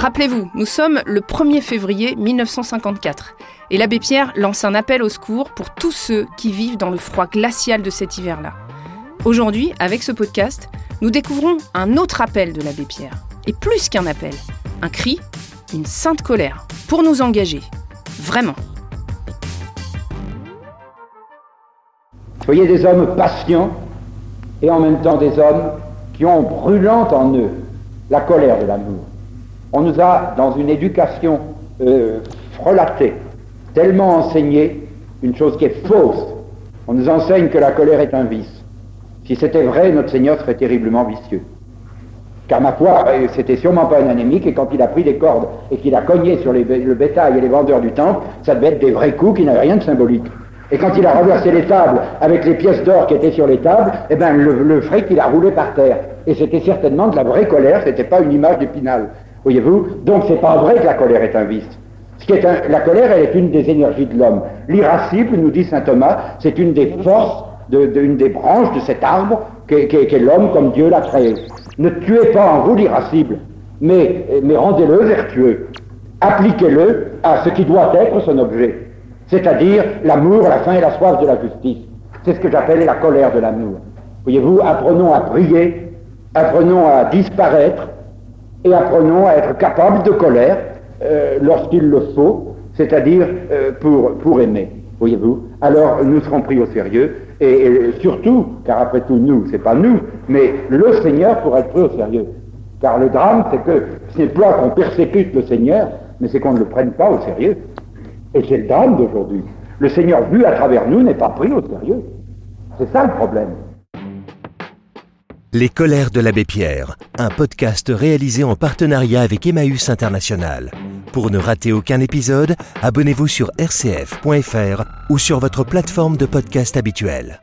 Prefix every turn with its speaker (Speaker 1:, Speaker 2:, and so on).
Speaker 1: Rappelez-vous, nous sommes le 1er février 1954 et l'abbé Pierre lance un appel au secours pour tous ceux qui vivent dans le froid glacial de cet hiver-là. Aujourd'hui, avec ce podcast, nous découvrons un autre appel de l'abbé Pierre. Et plus qu'un appel, un cri, une sainte colère, pour nous engager. Vraiment.
Speaker 2: Soyez des hommes patients et en même temps des hommes qui ont brûlant en eux la colère de l'amour. On nous a, dans une éducation euh, frelatée, tellement enseigné une chose qui est fausse. On nous enseigne que la colère est un vice. Si c'était vrai, notre Seigneur serait terriblement vicieux. Car ma foi, euh, c'était sûrement pas un anémique, et quand il a pris des cordes et qu'il a cogné sur le bétail et les vendeurs du temple, ça devait être des vrais coups qui n'avaient rien de symbolique. Et quand il a renversé les tables avec les pièces d'or qui étaient sur les tables, eh ben le, le fric il a roulé par terre. Et c'était certainement de la vraie colère, c'était pas une image d'épinal. Voyez-vous Donc c'est pas vrai que la colère est un vice. La colère, elle est une des énergies de l'homme. L'irascible, nous dit saint Thomas, c'est une des forces, de, une des branches de cet arbre qu'est l'homme comme Dieu l'a créé. Ne tuez pas en vous l'irascible, mais, mais rendez-le vertueux. Appliquez-le à ce qui doit être son objet, c'est-à-dire l'amour, la faim et la soif de la justice. C'est ce que j'appelle la colère de l'amour. Voyez-vous, apprenons à prier, apprenons à disparaître, et apprenons à être capables de colère euh, lorsqu'il le faut, c'est-à-dire euh, pour, pour aimer. Voyez-vous Alors nous serons pris au sérieux et, surtout, car après tout nous, c'est pas nous, mais le Seigneur pour être pris au sérieux. Car le drame, c'est que ce n'est pas qu'on persécute le Seigneur, mais c'est qu'on ne le prenne pas au sérieux. Et c'est le drame d'aujourd'hui. Le Seigneur vu à travers nous n'est pas pris au sérieux. C'est ça le problème.
Speaker 3: Les colères de l'abbé Pierre, un podcast réalisé en partenariat avec Emmaüs International. Pour ne rater aucun épisode, abonnez-vous sur rcf.fr ou sur votre plateforme de podcast habituelle.